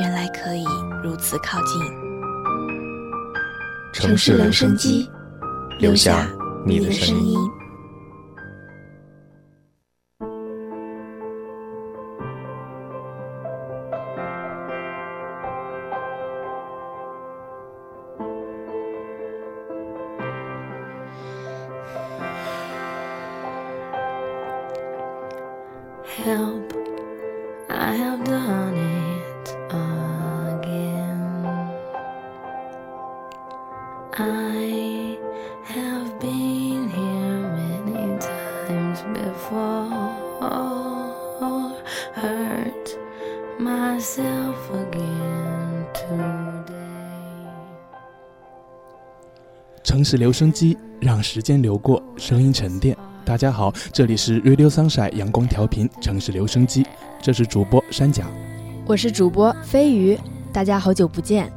原来可以如此靠近。城市留声机，留下你的声音。Myself again today. 城市留声机，让时间流过，声音沉淀。大家好，这里是 Radio Sunshine 阳光调频城市留声机，这是主播山甲，我是主播飞鱼，大家好久不见。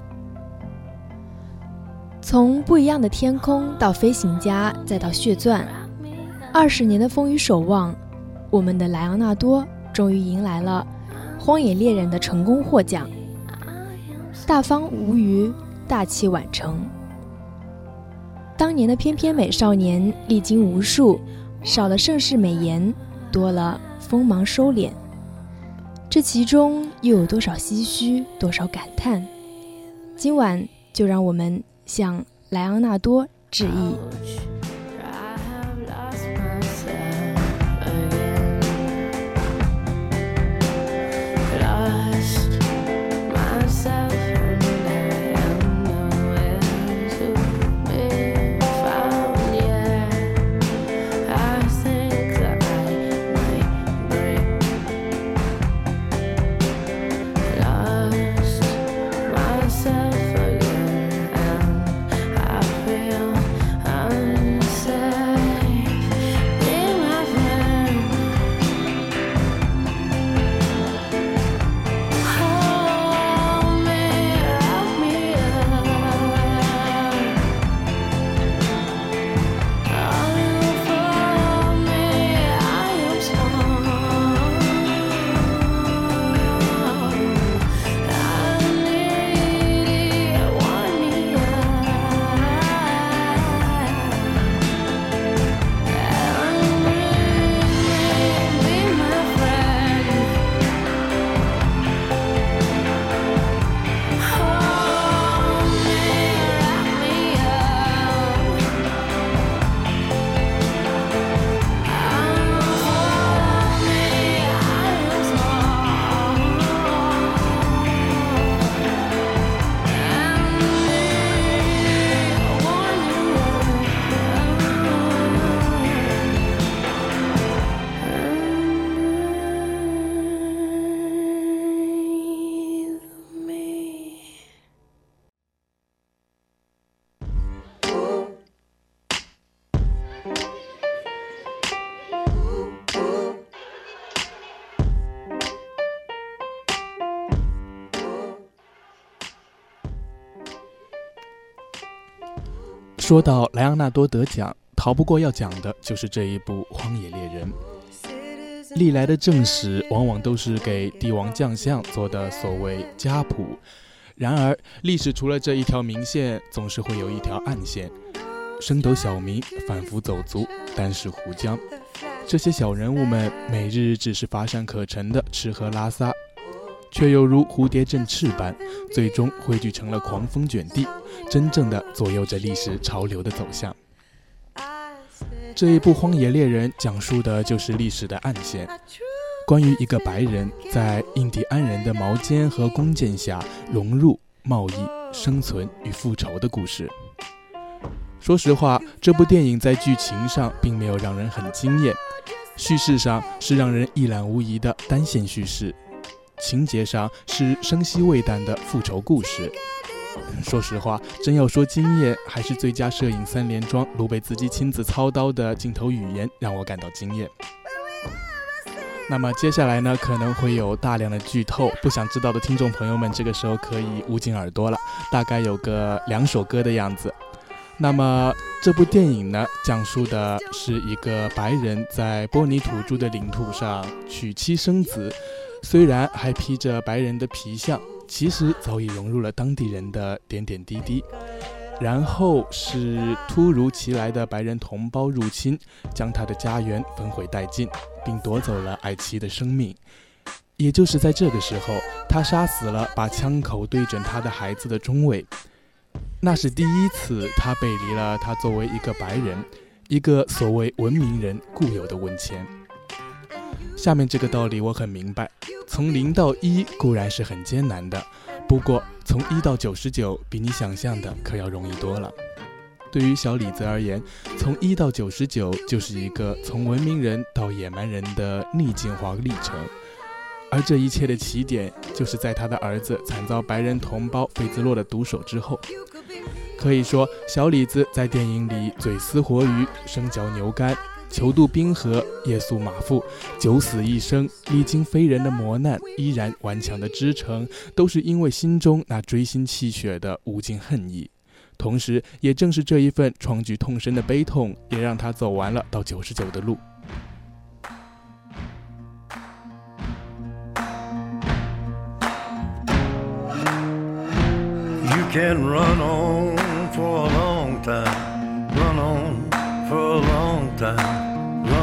从不一样的天空到飞行家，再到血钻，二十年的风雨守望，我们的莱昂纳多终于迎来了《荒野猎人》的成功获奖。大方无余，大器晚成。当年的翩翩美少年历经无数，少了盛世美颜，多了锋芒收敛。这其中又有多少唏嘘，多少感叹？今晚就让我们。向莱昂纳多致意。说到莱昂纳多得奖，逃不过要讲的就是这一部《荒野猎人》。历来的正史往往都是给帝王将相做的所谓家谱，然而历史除了这一条明线，总是会有一条暗线。升斗小民反复走卒，单是胡江，这些小人物们每日只是乏善可陈的吃喝拉撒。却又如蝴蝶振翅般，最终汇聚成了狂风卷地，真正的左右着历史潮流的走向。这一部《荒野猎人》讲述的就是历史的暗线，关于一个白人在印第安人的矛尖和弓箭下融入、贸易、生存与复仇的故事。说实话，这部电影在剧情上并没有让人很惊艳，叙事上是让人一览无遗的单线叙事，情节上是生息未淡的复仇故事。说实话，真要说惊艳，还是最佳摄影三连装卢贝兹基亲自操刀的镜头语言让我感到惊艳。那么接下来呢，可能会有大量的剧透，不想知道的听众朋友们，这个时候可以捂紧耳朵了，大概有个两首歌的样子。那么这部电影呢，讲述的是一个白人在波尼土著的领土上娶妻生子，虽然还披着白人的皮相，其实早已融入了当地人的点点滴滴。然后是突如其来的白人同胞入侵，将他的家园焚毁殆尽，并夺走了爱妻的生命。也就是在这个时候，他杀死了把枪口对准他的孩子的中尉。那是第一次，他背离了他作为一个白人、一个所谓文明人固有的文签。下面这个道理我很明白：从零到一固然是很艰难的，不过从一到九十九，比你想象的可要容易多了。对于小李子而言，从一到九十九就是一个从文明人到野蛮人的逆进化历程。而这一切的起点，就是在他的儿子惨遭白人同胞费兹洛的毒手之后。可以说，小李子在电影里嘴撕活鱼、生嚼牛肝、求渡冰河、夜宿马腹、九死一生，历经非人的磨难，依然顽强的支撑，都是因为心中那锥心泣血的无尽恨意。同时，也正是这一份创举痛深的悲痛，也让他走完了到九十九的路。You can run on for a long time, run on for a long time,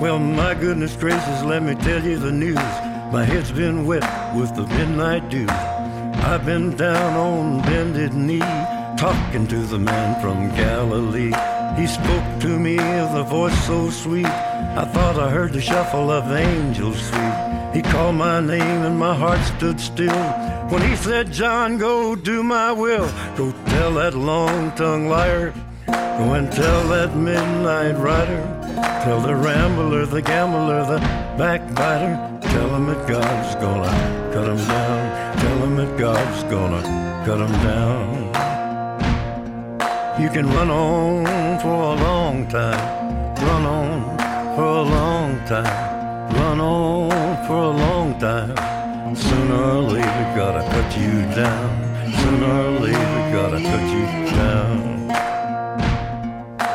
Well, my goodness gracious, let me tell you the news. My head's been wet with the midnight dew. I've been down on bended knee, talking to the man from Galilee. He spoke to me with a voice so sweet, I thought I heard the shuffle of angels sweet. He called my name and my heart stood still when he said, John, go do my will. Go tell that long tongued liar. Go and tell that midnight rider. Tell the rambler, the gambler, the backbiter. Tell him that God's gonna cut him down. Tell him that God's gonna cut him down. You can run on for a long time. Run on for a long time. Run on for a long time. Sooner or later, gotta cut you down. Sooner or later, gotta cut you down.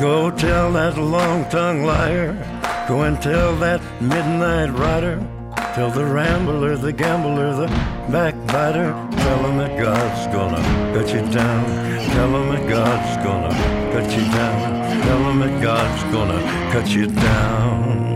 Go tell that long tongued liar. Go and tell that midnight rider. Tell the rambler, the gambler, the backbiter. Tell him that God's gonna cut you down. Tell him that God's gonna cut you down. Tell him that God's gonna cut you down.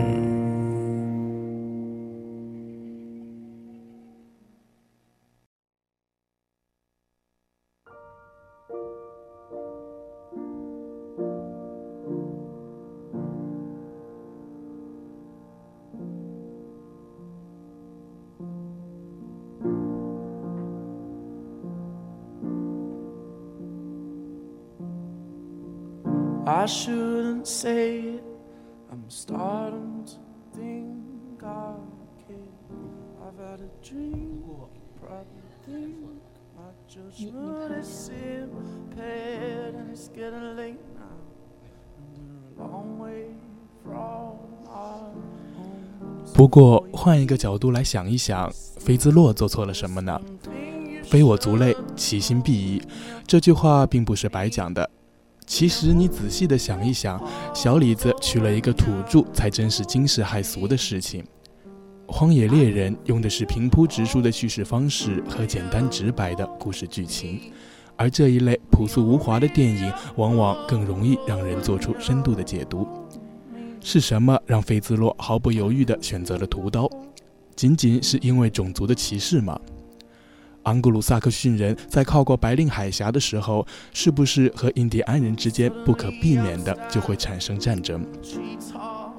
不过，换一个角度来想一想，菲兹洛做错了什么呢？“非我族类，其心必异”这句话并不是白讲的。其实你仔细的想一想，小李子娶了一个土著，才真是惊世骇俗的事情。《荒野猎人》用的是平铺直述的叙事方式和简单直白的故事剧情，而这一类朴素无华的电影，往往更容易让人做出深度的解读。是什么让费兹洛毫不犹豫地选择了屠刀？仅仅是因为种族的歧视吗？昂格鲁萨克逊人在靠过白令海峡的时候，是不是和印第安人之间不可避免的就会产生战争？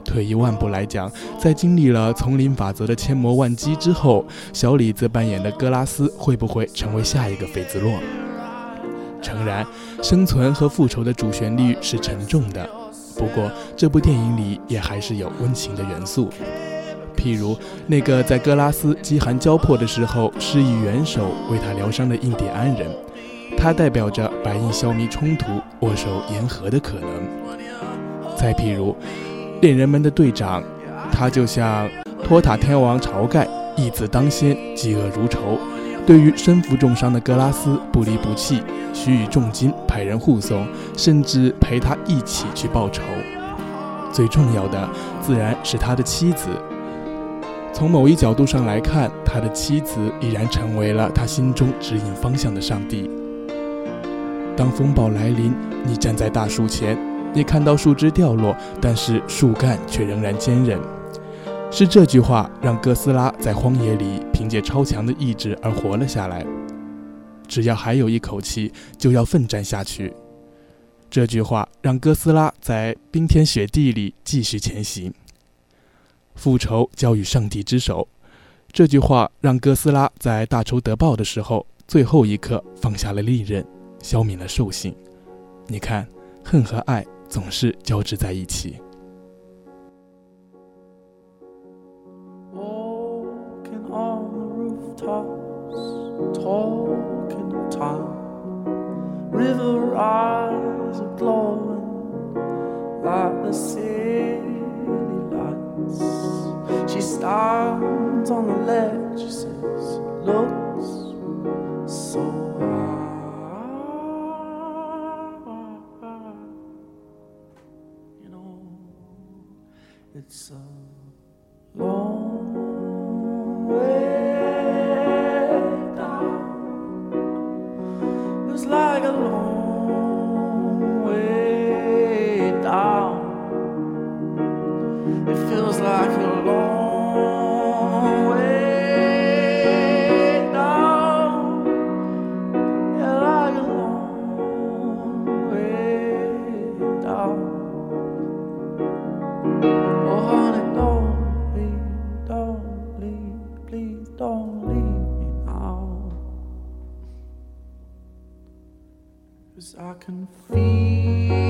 退一万步来讲，在经历了丛林法则的千磨万击之后，小李子扮演的戈拉斯会不会成为下一个费兹洛？诚然，生存和复仇的主旋律是沉重的，不过这部电影里也还是有温情的元素。譬如那个在格拉斯饥寒交迫的时候施以援手为他疗伤的印第安人，他代表着白印消弭冲突、握手言和的可能。再譬如恋人们的队长，他就像托塔天王晁盖，义字当先，嫉恶如仇，对于身负重伤的格拉斯不离不弃，许以重金派人护送，甚至陪他一起去报仇。最重要的自然是他的妻子。从某一角度上来看，他的妻子已然成为了他心中指引方向的上帝。当风暴来临，你站在大树前，你看到树枝掉落，但是树干却仍然坚韧。是这句话让哥斯拉在荒野里凭借超强的意志而活了下来。只要还有一口气，就要奋战下去。这句话让哥斯拉在冰天雪地里继续前行。复仇交与上帝之手，这句话让哥斯拉在大仇得报的时候，最后一刻放下了利刃，消泯了兽性。你看，恨和爱总是交织在一起。talking time. River eyes are glowing like the city lights. She stands on the ledge, she says, looks so high. It's so. Don't leave me now. Cause I can feel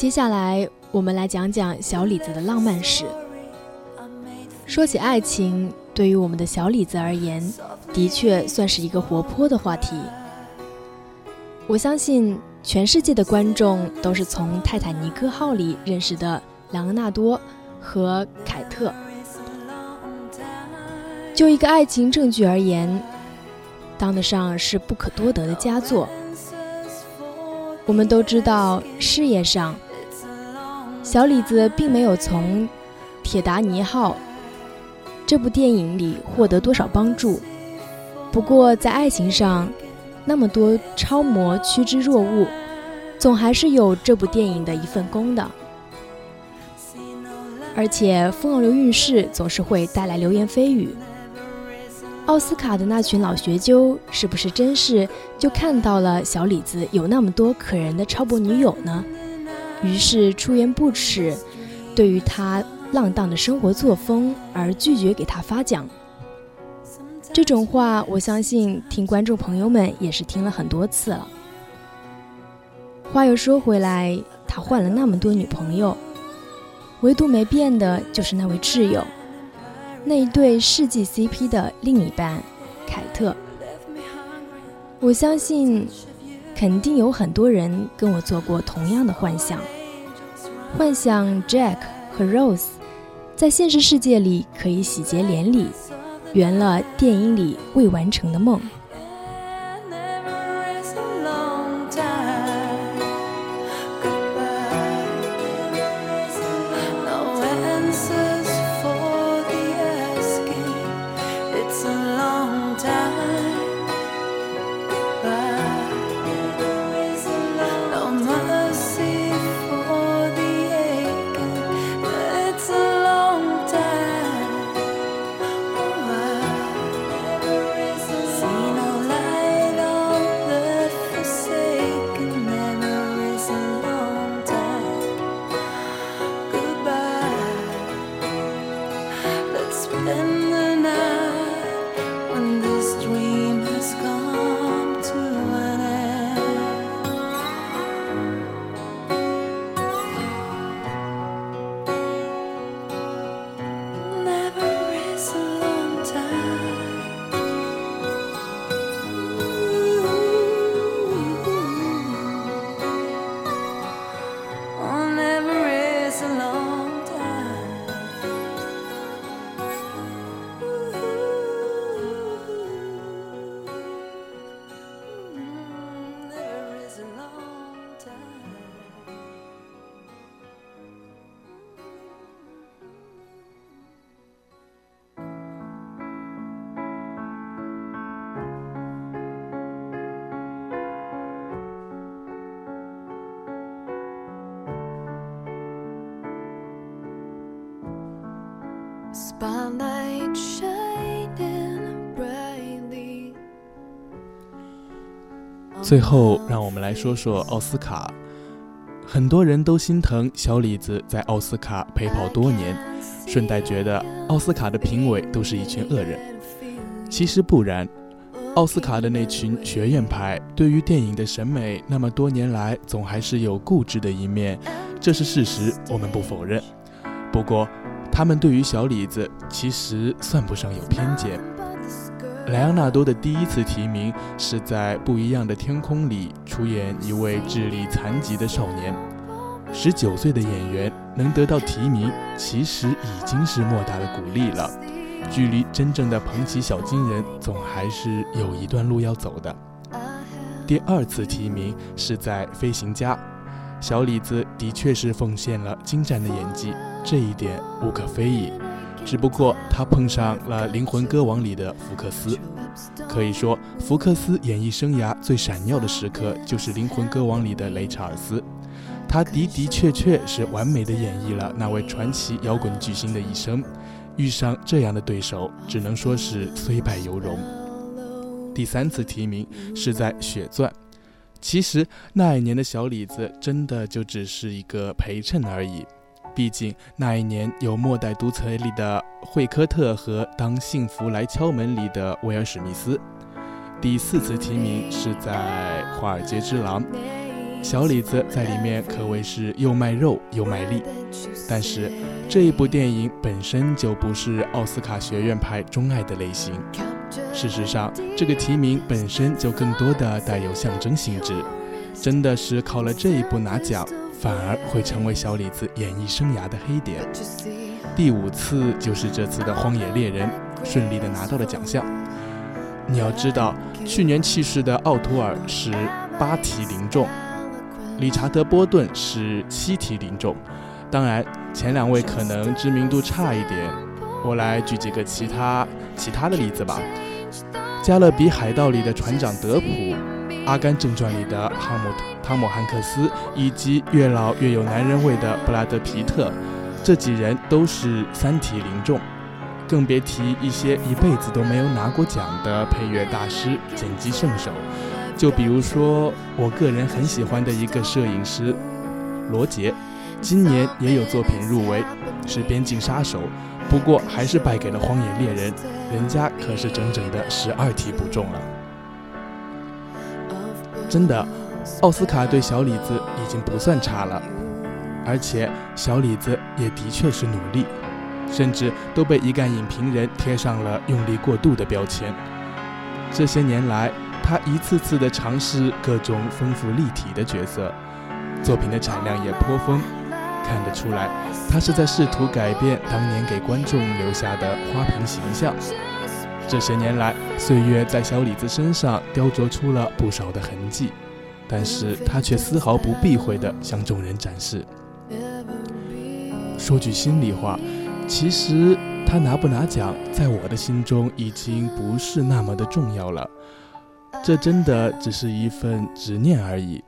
接下来，我们来讲讲小李子的浪漫史。说起爱情，对于我们的小李子而言，的确算是一个活泼的话题。我相信，全世界的观众都是从泰坦尼克号里认识的莱昂纳多和凯特。就一个爱情证据而言，当得上是不可多得的佳作。我们都知道，事业上，小李子并没有从《铁达尼号》这部电影里获得多少帮助。不过，在爱情上，那么多超模趋之若鹜，总还是有这部电影的一份功的。而且，风流韵事总是会带来流言蜚语。奥斯卡的那群老学究，是不是真是就看到了小李子有那么多可人的超模女友呢？于是出言不耻，对于他浪荡的生活作风而拒绝给他发奖。这种话，我相信听观众朋友们也是听了很多次了。话又说回来，他换了那么多女朋友，唯独没变的就是那位挚友。那一对世纪 CP 的另一半，凯特。我相信，肯定有很多人跟我做过同样的幻想，幻想 Jack 和 Rose 在现实世界里可以喜结连理，圆了电影里未完成的梦。最后，让我们来说说奥斯卡。很多人都心疼小李子在奥斯卡陪跑多年，顺带觉得奥斯卡的评委都是一群恶人。其实不然，奥斯卡的那群学院派对于电影的审美，那么多年来总还是有固执的一面，这是事实，我们不否认。不过，他们对于小李子其实算不上有偏见。莱昂纳多的第一次提名是在《不一样的天空》里出演一位智力残疾的少年。十九岁的演员能得到提名，其实已经是莫大的鼓励了。距离真正的捧起小金人，总还是有一段路要走的。第二次提名是在《飞行家》，小李子的确是奉献了精湛的演技，这一点无可非议。只不过他碰上了《灵魂歌王》里的福克斯，可以说福克斯演艺生涯最闪耀的时刻就是《灵魂歌王》里的雷查尔斯，他的的确确是完美的演绎了那位传奇摇滚巨星的一生。遇上这样的对手，只能说是虽败犹荣。第三次提名是在《血钻》，其实那一年的小李子真的就只是一个陪衬而已。毕竟那一年有《末代独裁》里的惠科特和《当幸福来敲门》里的威尔史密斯。第四次提名是在《华尔街之狼》，小李子在里面可谓是又卖肉又卖力。但是这一部电影本身就不是奥斯卡学院派钟爱的类型。事实上，这个提名本身就更多的带有象征性质，真的是靠了这一部拿奖，反而会成为小李子演艺生涯的黑点。第五次就是这次的《荒野猎人》，顺利的拿到了奖项。你要知道，去年去世的奥图尔是八题零中，理查德·波顿是七题零中。当然，前两位可能知名度差一点。我来举几个其他其他的例子吧，《加勒比海盗》里的船长德普，《阿甘正传》里的哈姆汤姆汉克斯，以及越老越有男人味的布拉德皮特，这几人都是三体零中。更别提一些一辈子都没有拿过奖的配乐大师、剪辑圣手，就比如说我个人很喜欢的一个摄影师罗杰，今年也有作品入围，是《边境杀手》，不过还是败给了《荒野猎人》，人家可是整整的十二题不中了。真的，奥斯卡对小李子已经不算差了，而且小李子也的确是努力。甚至都被一干影评人贴上了用力过度的标签。这些年来，他一次次的尝试各种丰富立体的角色，作品的产量也颇丰。看得出来，他是在试图改变当年给观众留下的花瓶形象。这些年来，岁月在小李子身上雕琢出了不少的痕迹，但是他却丝毫不避讳地向众人展示。说句心里话。其实他拿不拿奖，在我的心中已经不是那么的重要了。这真的只是一份执念而已。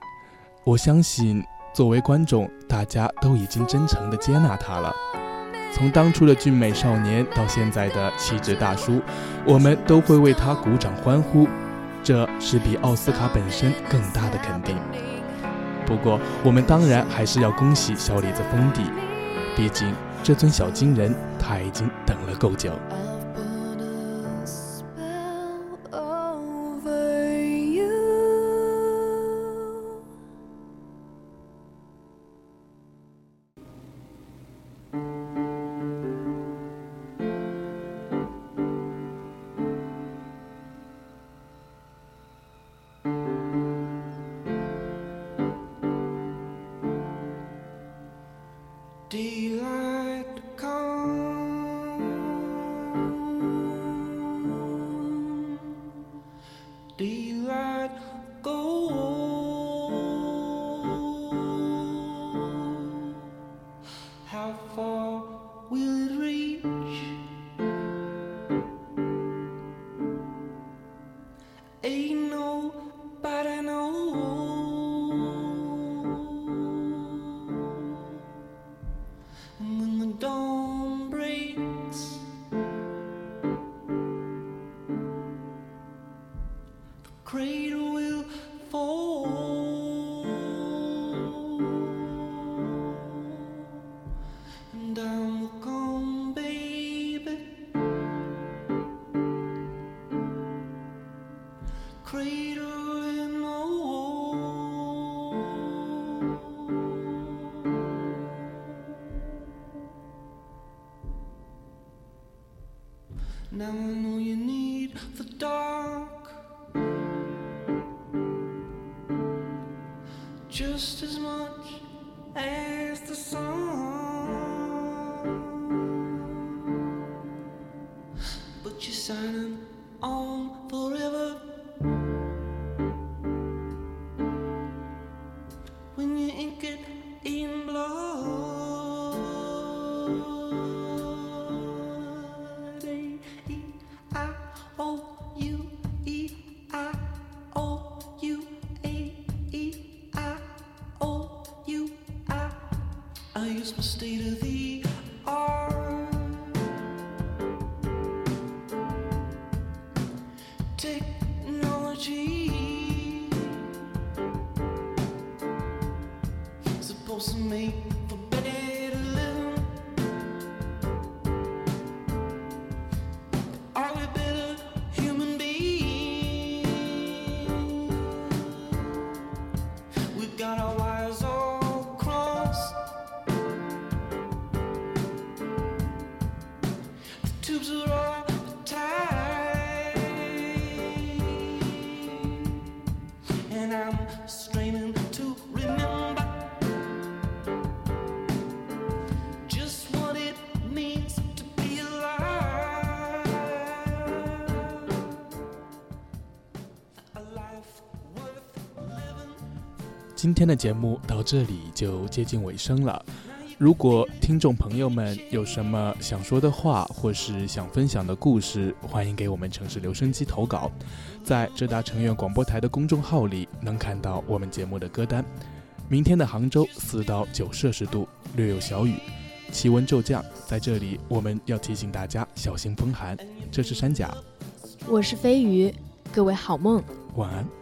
我相信，作为观众，大家都已经真诚地接纳他了。从当初的俊美少年到现在的气质大叔，我们都会为他鼓掌欢呼。这是比奥斯卡本身更大的肯定。不过，我们当然还是要恭喜小李子封底，毕竟。这尊小金人，他已经等了够久。just as much. the state of the and I'm straining to remember just what it means to be alive. 今天的节目到这里就接近尾声了。如果听众朋友们有什么想说的话，或是想分享的故事，欢迎给我们城市留声机投稿。在浙大成院广播台的公众号里能看到我们节目的歌单。明天的杭州四到九摄氏度，略有小雨，气温骤降。在这里，我们要提醒大家小心风寒。这是山甲，我是飞鱼，各位好梦。晚安。